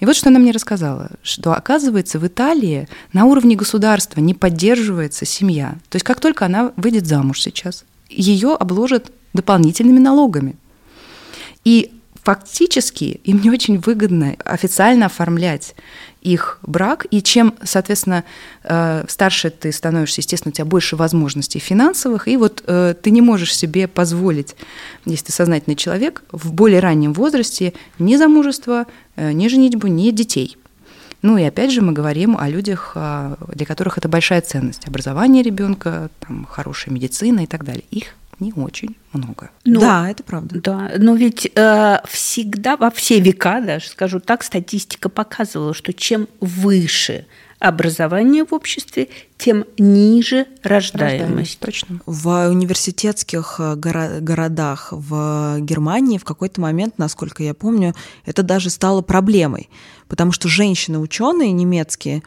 И вот что она мне рассказала, что оказывается в Италии на уровне государства не поддерживается семья. То есть как только она выйдет замуж сейчас, ее обложат дополнительными налогами. И фактически им не очень выгодно официально оформлять их брак, и чем, соответственно, э, старше ты становишься, естественно, у тебя больше возможностей финансовых, и вот э, ты не можешь себе позволить, если ты сознательный человек, в более раннем возрасте ни замужество, э, ни женитьбу, ни детей. Ну и опять же мы говорим о людях, для которых это большая ценность. Образование ребенка, там, хорошая медицина и так далее. Их не очень много. Но, ну, да, это правда. Да, но ведь э, всегда, во все века, даже скажу так, статистика показывала, что чем выше образование в обществе, тем ниже рождаемость. рождаемость точно. В университетских э, горо- городах в Германии в какой-то момент, насколько я помню, это даже стало проблемой, потому что женщины-ученые немецкие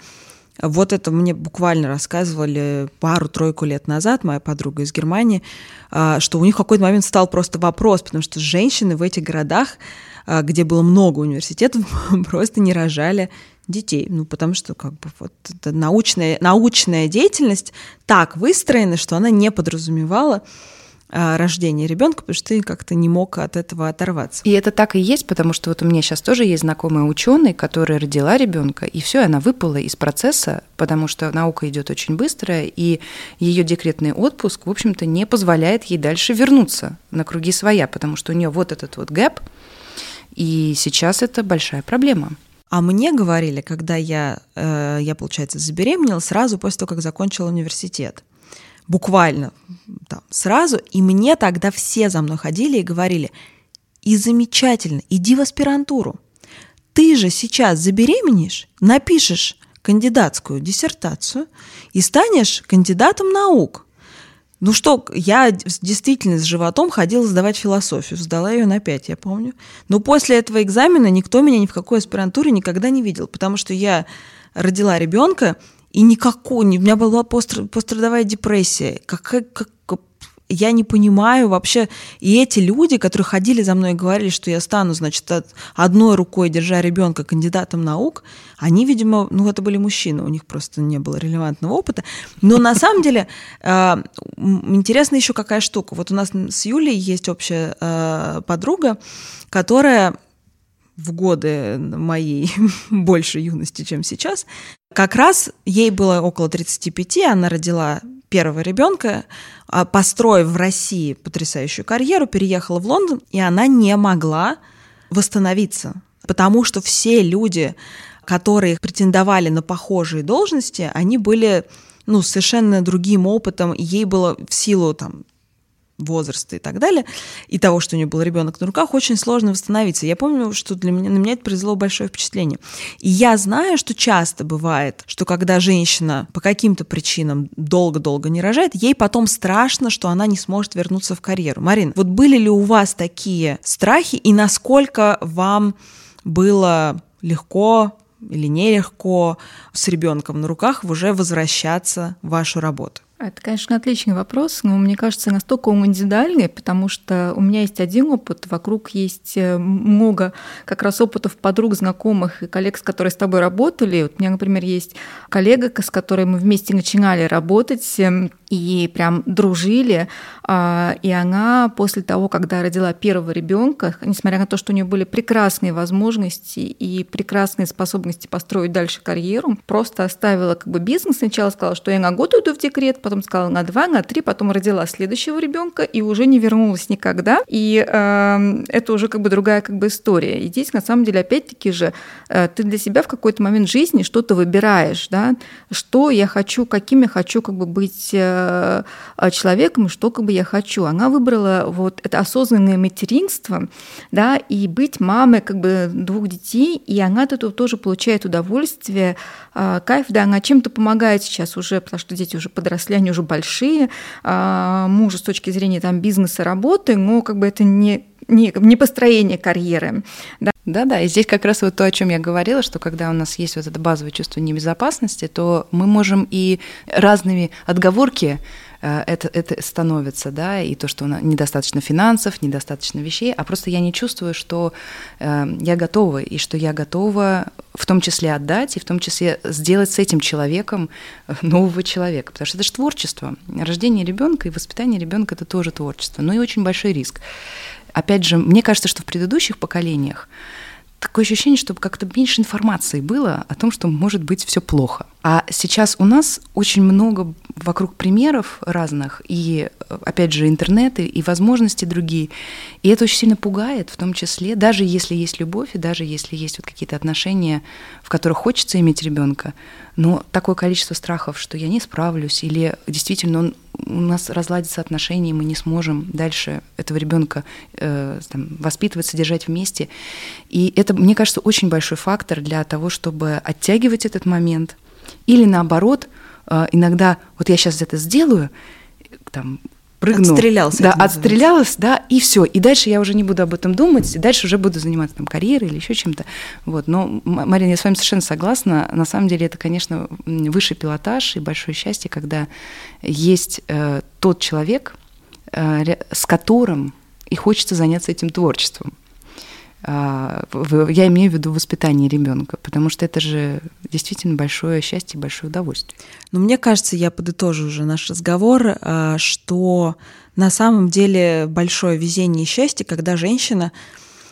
вот это мне буквально рассказывали пару-тройку лет назад, моя подруга из Германии, а, что у них в какой-то момент стал просто вопрос, потому что женщины в этих городах, а, где было много университетов, просто не рожали детей. Ну, потому что как бы вот эта научная, научная деятельность так выстроена, что она не подразумевала рождения ребенка, потому что ты как-то не мог от этого оторваться. И это так и есть, потому что вот у меня сейчас тоже есть знакомая ученый, которая родила ребенка, и все, она выпала из процесса, потому что наука идет очень быстро, и ее декретный отпуск, в общем-то, не позволяет ей дальше вернуться на круги своя, потому что у нее вот этот вот гэп, и сейчас это большая проблема. А мне говорили, когда я, э, я, получается, забеременела сразу после того, как закончила университет – буквально там, сразу, и мне тогда все за мной ходили и говорили, и замечательно, иди в аспирантуру. Ты же сейчас забеременеешь, напишешь кандидатскую диссертацию и станешь кандидатом наук. Ну что, я действительно с животом ходила сдавать философию, сдала ее на 5, я помню. Но после этого экзамена никто меня ни в какой аспирантуре никогда не видел, потому что я родила ребенка, и никакой, у меня была пострадовая депрессия. Как, как, я не понимаю вообще, и эти люди, которые ходили за мной и говорили, что я стану, значит, одной рукой держа ребенка кандидатом наук, они, видимо, ну, это были мужчины, у них просто не было релевантного опыта. Но на самом деле э, интересна еще какая штука. Вот у нас с Юлей есть общая э, подруга, которая в годы моей больше юности, чем сейчас, как раз ей было около 35, она родила первого ребенка, а, построив в России потрясающую карьеру, переехала в Лондон, и она не могла восстановиться, потому что все люди, которые претендовали на похожие должности, они были ну, совершенно другим опытом, ей было в силу там, возраста и так далее, и того, что у нее был ребенок на руках, очень сложно восстановиться. Я помню, что для меня, на меня это произвело большое впечатление. И я знаю, что часто бывает, что когда женщина по каким-то причинам долго-долго не рожает, ей потом страшно, что она не сможет вернуться в карьеру. Марин, вот были ли у вас такие страхи, и насколько вам было легко или нелегко с ребенком на руках уже возвращаться в вашу работу? Это, конечно, отличный вопрос, но мне кажется, настолько он индивидуальный, потому что у меня есть один опыт, вокруг есть э, много как раз опытов подруг, знакомых и коллег, с которыми с тобой работали. Вот у меня, например, есть коллега, с которой мы вместе начинали работать, эм, и прям дружили. А, и она после того, когда родила первого ребенка, несмотря на то, что у нее были прекрасные возможности и прекрасные способности построить дальше карьеру, просто оставила как бы бизнес. Сначала сказала, что я на год уйду в декрет, потом сказала на два, на три, потом родила следующего ребенка и уже не вернулась никогда. И э, это уже как бы другая как бы история. И здесь на самом деле опять-таки же э, ты для себя в какой-то момент жизни что-то выбираешь, да, что я хочу, каким я хочу как бы быть э, Э, человеком, что как бы я хочу. Она выбрала вот это осознанное материнство, да, и быть мамой как бы двух детей, и она от этого тоже получает удовольствие, э, кайф, да, она чем-то помогает сейчас уже, потому что дети уже подросли, они уже большие, э, мужу с точки зрения там бизнеса, работы, но как бы это не не, не построение карьеры. Да. Да-да, и здесь как раз вот то, о чем я говорила, что когда у нас есть вот это базовое чувство небезопасности, то мы можем и разными отговорки это, это становится, да, и то, что недостаточно финансов, недостаточно вещей, а просто я не чувствую, что э, я готова, и что я готова в том числе отдать, и в том числе сделать с этим человеком нового человека, потому что это же творчество. Рождение ребенка и воспитание ребенка это тоже творчество, но и очень большой риск опять же, мне кажется, что в предыдущих поколениях такое ощущение, чтобы как-то меньше информации было о том, что может быть все плохо. А сейчас у нас очень много вокруг примеров разных, и, опять же, интернеты, и возможности другие. И это очень сильно пугает, в том числе, даже если есть любовь, и даже если есть вот какие-то отношения, в которых хочется иметь ребенка, но такое количество страхов, что я не справлюсь, или действительно он, у нас разладится отношения, и мы не сможем дальше этого ребенка э, воспитывать, содержать вместе. И это, мне кажется, очень большой фактор для того, чтобы оттягивать этот момент, или наоборот, иногда вот я сейчас это сделаю, там, прыгну. Отстрелялся. Да, отстрелялась, да, и все. И дальше я уже не буду об этом думать, и дальше уже буду заниматься там карьерой или еще чем-то. Вот. Но, Марина, я с вами совершенно согласна. На самом деле это, конечно, высший пилотаж и большое счастье, когда есть э, тот человек, э, с которым и хочется заняться этим творчеством. А, я имею в виду воспитание ребенка, потому что это же действительно большое счастье, большое удовольствие. Но мне кажется, я подытожу уже наш разговор, а, что на самом деле большое везение и счастье, когда женщина,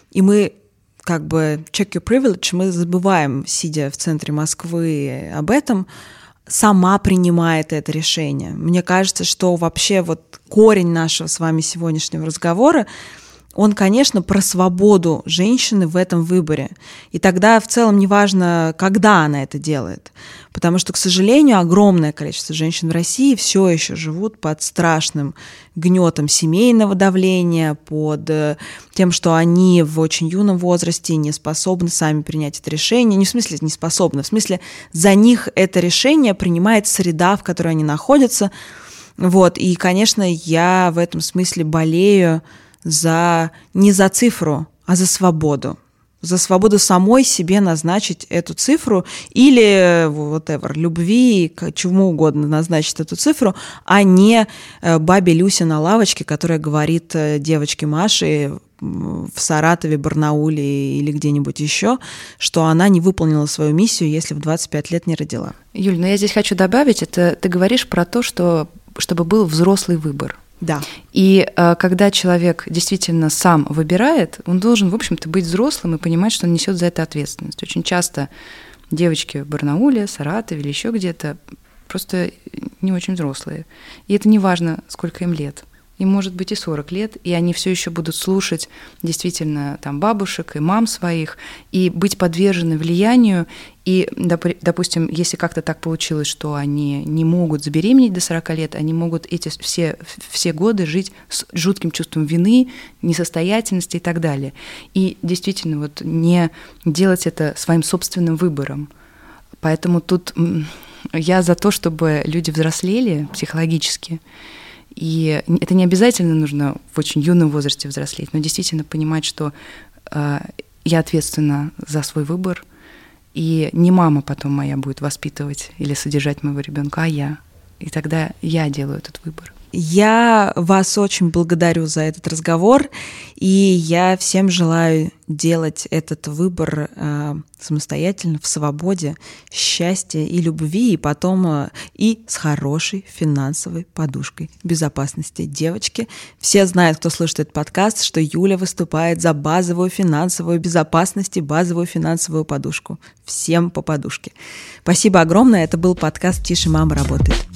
и мы как бы check your privilege, мы забываем, сидя в центре Москвы, об этом, сама принимает это решение. Мне кажется, что вообще вот корень нашего с вами сегодняшнего разговора он, конечно, про свободу женщины в этом выборе. И тогда в целом неважно, когда она это делает. Потому что, к сожалению, огромное количество женщин в России все еще живут под страшным гнетом семейного давления, под э, тем, что они в очень юном возрасте не способны сами принять это решение. Не в смысле не способны, в смысле за них это решение принимает среда, в которой они находятся, Вот, и, конечно, я в этом смысле болею за не за цифру, а за свободу за свободу самой себе назначить эту цифру или whatever, любви, чему угодно назначить эту цифру, а не э, бабе Люсе на лавочке, которая говорит э, девочке Маше в Саратове, Барнауле или где-нибудь еще, что она не выполнила свою миссию, если в 25 лет не родила. Юль, но я здесь хочу добавить, это ты говоришь про то, что чтобы был взрослый выбор. Да. И э, когда человек действительно сам выбирает, он должен, в общем-то, быть взрослым и понимать, что он несет за это ответственность. Очень часто девочки в Барнауле, Саратове или еще где-то просто не очень взрослые. И это не важно, сколько им лет им может быть и 40 лет, и они все еще будут слушать действительно там бабушек и мам своих, и быть подвержены влиянию. И, допустим, если как-то так получилось, что они не могут забеременеть до 40 лет, они могут эти все, все годы жить с жутким чувством вины, несостоятельности и так далее. И действительно вот не делать это своим собственным выбором. Поэтому тут я за то, чтобы люди взрослели психологически, и это не обязательно нужно в очень юном возрасте взрослеть, но действительно понимать, что э, я ответственна за свой выбор, и не мама потом моя будет воспитывать или содержать моего ребенка, а я. И тогда я делаю этот выбор. Я вас очень благодарю за этот разговор, и я всем желаю делать этот выбор э, самостоятельно, в свободе, счастья и любви, и потом э, и с хорошей финансовой подушкой безопасности. Девочки, все знают, кто слушает этот подкаст, что Юля выступает за базовую финансовую безопасность и базовую финансовую подушку. Всем по подушке. Спасибо огромное. Это был подкаст «Тише мама работает».